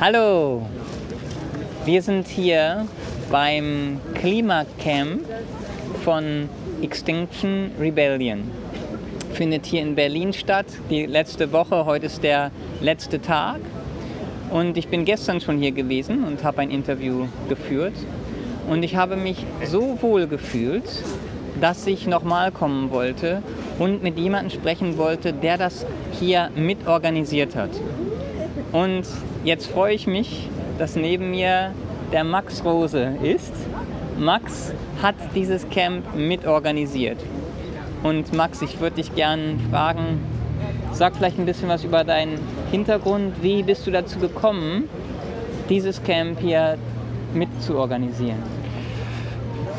Hallo, wir sind hier beim Klimacamp von Extinction Rebellion. Findet hier in Berlin statt, die letzte Woche, heute ist der letzte Tag. Und ich bin gestern schon hier gewesen und habe ein Interview geführt. Und ich habe mich so wohl gefühlt, dass ich nochmal kommen wollte und mit jemandem sprechen wollte, der das hier mitorganisiert hat. Und jetzt freue ich mich, dass neben mir der Max Rose ist. Max hat dieses Camp mitorganisiert. Und Max, ich würde dich gerne fragen, sag vielleicht ein bisschen was über deinen Hintergrund. Wie bist du dazu gekommen, dieses Camp hier mitzuorganisieren?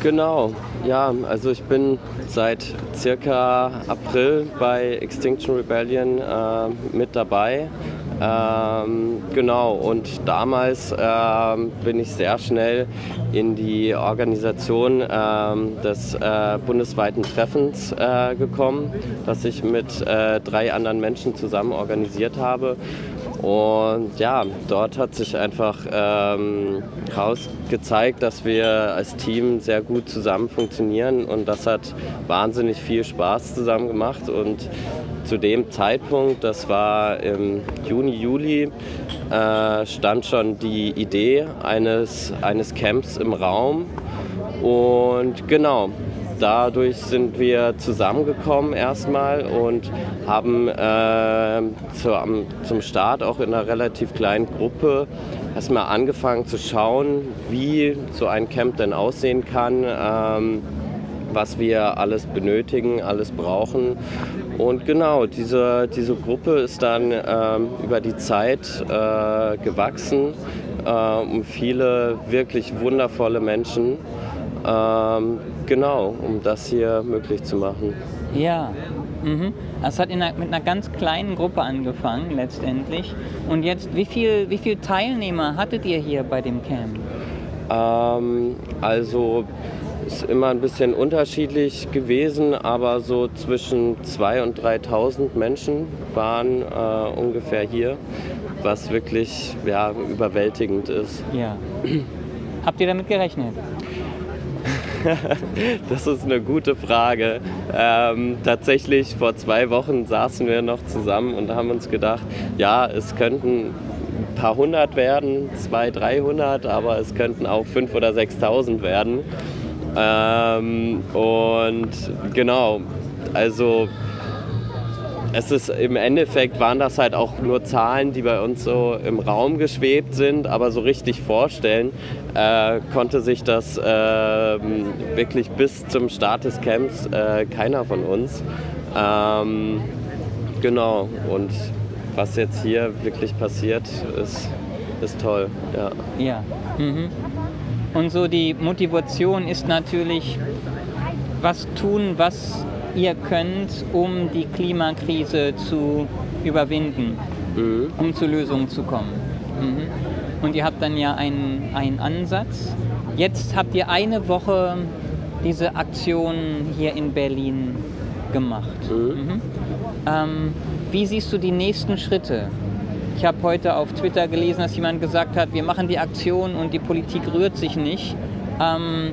Genau, ja, also ich bin seit circa April bei Extinction Rebellion äh, mit dabei. Ähm, genau, und damals äh, bin ich sehr schnell in die Organisation äh, des äh, bundesweiten Treffens äh, gekommen, das ich mit äh, drei anderen Menschen zusammen organisiert habe. Und ja, dort hat sich einfach ähm, dass wir als Team sehr gut zusammen funktionieren und das hat wahnsinnig viel Spaß zusammen gemacht. Und zu dem Zeitpunkt, das war im Juni, Juli, äh, stand schon die Idee eines, eines Camps im Raum. Und genau, dadurch sind wir zusammengekommen erstmal und haben äh, zu, am, zum Start auch in einer relativ kleinen Gruppe erstmal angefangen zu schauen, wie so ein Camp denn aussehen kann, ähm, was wir alles benötigen, alles brauchen. Und genau, diese, diese Gruppe ist dann ähm, über die Zeit äh, gewachsen äh, um viele wirklich wundervolle Menschen. Ähm, genau, um das hier möglich zu machen. Ja, mhm. Es hat einer, mit einer ganz kleinen Gruppe angefangen letztendlich. Und jetzt, wie viele wie viel Teilnehmer hattet ihr hier bei dem Camp? Ähm, also ist immer ein bisschen unterschiedlich gewesen, aber so zwischen 2.000 und 3.000 Menschen waren äh, ungefähr hier, was wirklich ja, überwältigend ist. Ja. Habt ihr damit gerechnet? das ist eine gute Frage. Ähm, tatsächlich vor zwei Wochen saßen wir noch zusammen und haben uns gedacht, ja, es könnten ein paar hundert werden, zwei, dreihundert, aber es könnten auch fünf oder sechstausend werden. Ähm, und genau, also es ist im Endeffekt waren das halt auch nur Zahlen, die bei uns so im Raum geschwebt sind, aber so richtig vorstellen äh, konnte sich das äh, wirklich bis zum Start des Camps äh, keiner von uns. Ähm, genau, und was jetzt hier wirklich passiert, ist, ist toll. Ja. ja. Mhm. Und so die Motivation ist natürlich, was tun, was ihr könnt, um die Klimakrise zu überwinden, mhm. um zu Lösungen zu kommen. Mhm. Und ihr habt dann ja einen, einen Ansatz. Jetzt habt ihr eine Woche diese Aktion hier in Berlin gemacht. Mhm. mhm. Ähm, wie siehst du die nächsten Schritte? Ich habe heute auf Twitter gelesen, dass jemand gesagt hat, wir machen die Aktion und die Politik rührt sich nicht. Ähm,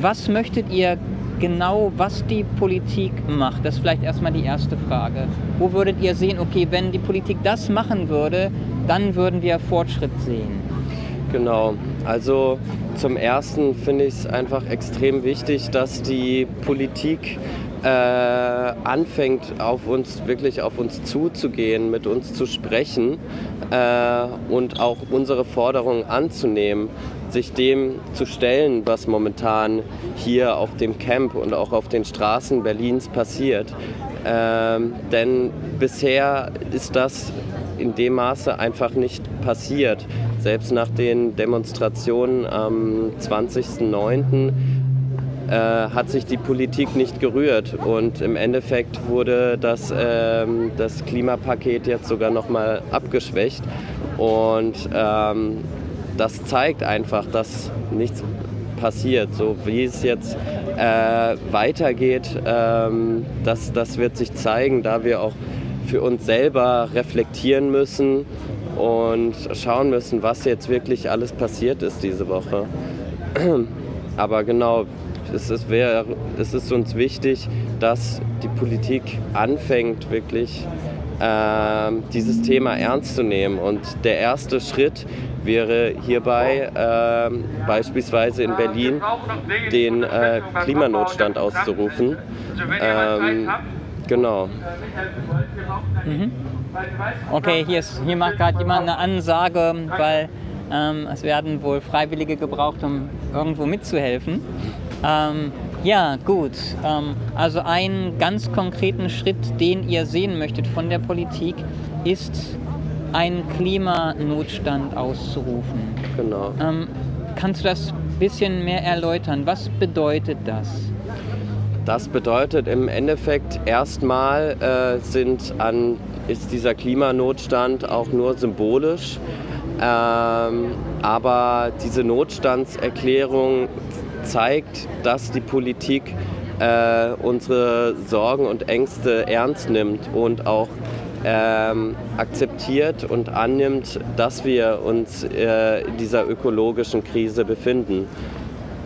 was möchtet ihr genau, was die Politik macht? Das ist vielleicht erstmal die erste Frage. Wo würdet ihr sehen, okay, wenn die Politik das machen würde, dann würden wir Fortschritt sehen? Genau, also zum Ersten finde ich es einfach extrem wichtig, dass die Politik äh, anfängt, auf uns wirklich auf uns zuzugehen, mit uns zu sprechen äh, und auch unsere Forderungen anzunehmen sich dem zu stellen, was momentan hier auf dem Camp und auch auf den Straßen Berlins passiert. Ähm, denn bisher ist das in dem Maße einfach nicht passiert. Selbst nach den Demonstrationen am 20.09. Äh, hat sich die Politik nicht gerührt und im Endeffekt wurde das, äh, das Klimapaket jetzt sogar noch mal abgeschwächt und ähm, das zeigt einfach, dass nichts passiert. So wie es jetzt äh, weitergeht, ähm, das, das wird sich zeigen, da wir auch für uns selber reflektieren müssen und schauen müssen, was jetzt wirklich alles passiert ist diese Woche. Aber genau, es ist, wär, es ist uns wichtig, dass die Politik anfängt, wirklich äh, dieses Thema ernst zu nehmen. Und der erste Schritt wäre hierbei äh, beispielsweise in Berlin den äh, Klimanotstand auszurufen. Ähm, genau. Mhm. Okay, hier, ist, hier macht gerade jemand eine Ansage, weil ähm, es werden wohl Freiwillige gebraucht, um irgendwo mitzuhelfen. Ähm, ja, gut. Ähm, also einen ganz konkreten Schritt, den ihr sehen möchtet von der Politik, ist einen Klimanotstand auszurufen. Genau. Ähm, kannst du das ein bisschen mehr erläutern? Was bedeutet das? Das bedeutet im Endeffekt erstmal äh, sind an, ist dieser Klimanotstand auch nur symbolisch. Ähm, aber diese Notstandserklärung zeigt, dass die Politik äh, unsere Sorgen und Ängste ernst nimmt und auch ähm, akzeptiert und annimmt, dass wir uns äh, in dieser ökologischen Krise befinden.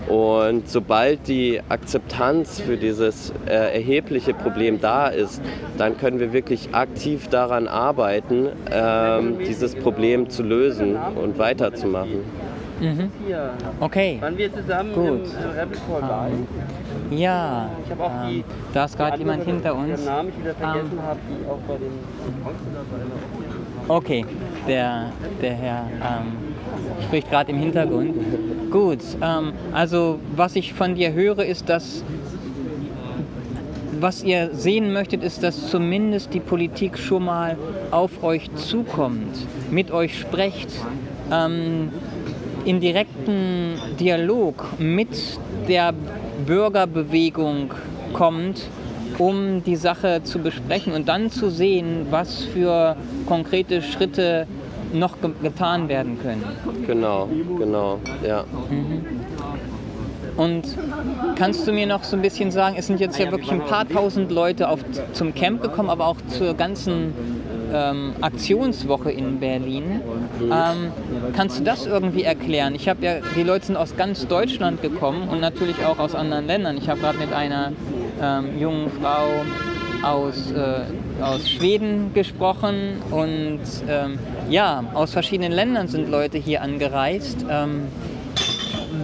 Und sobald die Akzeptanz für dieses äh, erhebliche Problem da ist, dann können wir wirklich aktiv daran arbeiten, ähm, dieses Problem zu lösen und weiterzumachen. Mhm. Okay. Waren wir zusammen Gut. im äh, Rebel Call Ähm, ja, Ich habe auch die. ähm, da ist gerade jemand hinter uns. deren Namen ich wieder vergessen Ähm, habe, die auch bei den Okay, der, der Herr ähm, spricht gerade im Hintergrund. Gut, ähm, also was ich von dir höre, ist, dass was ihr sehen möchtet, ist, dass zumindest die Politik schon mal auf euch zukommt, mit euch sprecht, ähm, in direkten Dialog mit der Bürgerbewegung kommt, um die Sache zu besprechen und dann zu sehen, was für konkrete Schritte noch ge getan werden können. Genau, genau, ja. Und kannst du mir noch so ein bisschen sagen, es sind jetzt ja wirklich ein paar tausend Leute auf, zum Camp gekommen, aber auch zur ganzen ähm, Aktionswoche in Berlin. Ähm, kannst du das irgendwie erklären? Ich habe ja, die Leute sind aus ganz Deutschland gekommen und natürlich auch aus anderen Ländern. Ich habe gerade mit einer ähm, jungen Frau aus, äh, aus Schweden gesprochen und ähm, ja, aus verschiedenen Ländern sind Leute hier angereist. Ähm,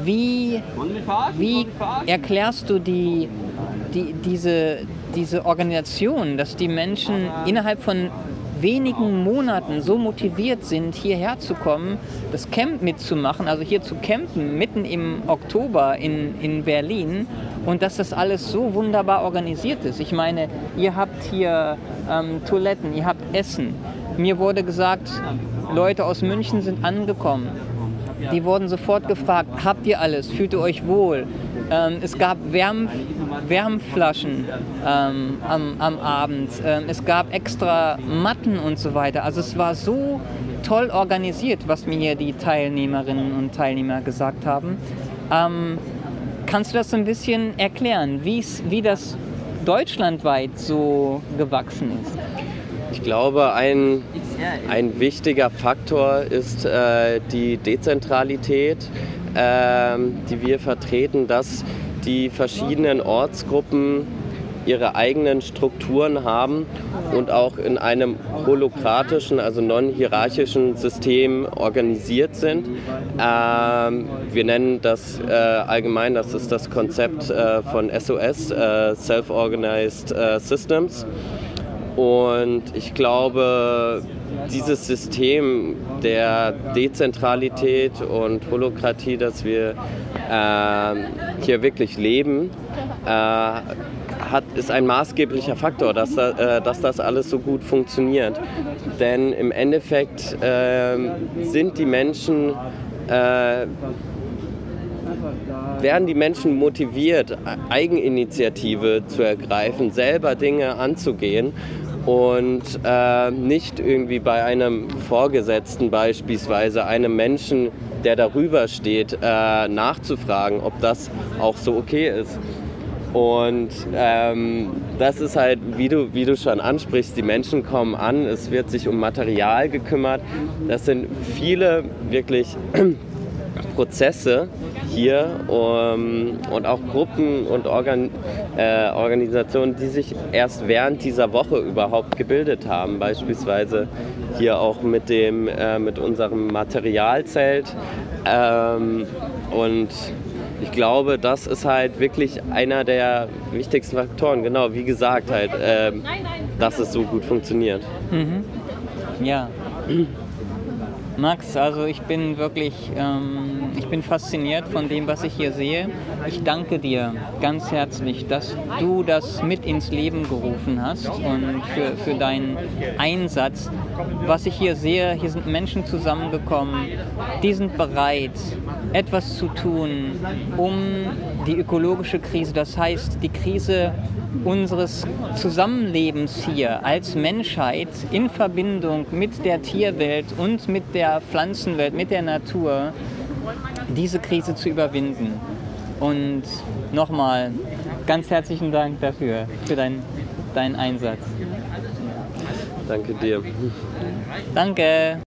wie, wie erklärst du die, die, diese, diese Organisation, dass die Menschen innerhalb von wenigen Monaten so motiviert sind, hierher zu kommen, das Camp mitzumachen, also hier zu campen, mitten im Oktober in, in Berlin und dass das alles so wunderbar organisiert ist. Ich meine, ihr habt hier ähm, Toiletten, ihr habt Essen. Mir wurde gesagt, Leute aus München sind angekommen. Die wurden sofort gefragt, habt ihr alles, fühlt ihr euch wohl? Ähm, es gab Wärm, Wärmflaschen ähm, am, am Abend, ähm, es gab extra Matten und so weiter. Also es war so toll organisiert, was mir hier die Teilnehmerinnen und Teilnehmer gesagt haben. Ähm, kannst du das ein bisschen erklären, wie das deutschlandweit so gewachsen ist? Ich glaube, ein, ein wichtiger Faktor ist äh, die Dezentralität, ähm, die wir vertreten, dass die verschiedenen Ortsgruppen ihre eigenen Strukturen haben und auch in einem holokratischen, also non-hierarchischen System organisiert sind. Ähm, wir nennen das äh, allgemein, das ist das Konzept äh, von SOS, äh, Self-Organized äh, Systems. Und ich glaube, dieses System der Dezentralität und Holokratie, das wir äh, hier wirklich leben, äh, hat, ist ein maßgeblicher Faktor, dass, äh, dass das alles so gut funktioniert. Denn im Endeffekt äh, sind die Menschen äh, werden die Menschen motiviert, Eigeninitiative zu ergreifen, selber Dinge anzugehen und äh, nicht irgendwie bei einem Vorgesetzten beispielsweise, einem Menschen, der darüber steht, äh, nachzufragen, ob das auch so okay ist. Und ähm, das ist halt, wie du, wie du schon ansprichst, die Menschen kommen an, es wird sich um Material gekümmert. Das sind viele wirklich Prozesse hier um, und auch Gruppen und Organ, äh, Organisationen, die sich erst während dieser Woche überhaupt gebildet haben. Beispielsweise hier auch mit, dem, äh, mit unserem Materialzelt. Ähm, und ich glaube, das ist halt wirklich einer der wichtigsten Faktoren. Genau, wie gesagt, halt, ähm, dass es so gut funktioniert. Mhm. Ja. Max, also ich bin wirklich, ähm, ich bin fasziniert von dem, was ich hier sehe. Ich danke dir ganz herzlich, dass du das mit ins Leben gerufen hast und für, für deinen Einsatz. Was ich hier sehe, hier sind Menschen zusammengekommen, die sind bereit, etwas zu tun, um die ökologische Krise, das heißt die Krise unseres Zusammenlebens hier als Menschheit in Verbindung mit der Tierwelt und mit der Pflanzenwelt, mit der Natur, diese Krise zu überwinden. Und nochmal ganz herzlichen Dank dafür, für dein, deinen Einsatz. Danke dir. Danke.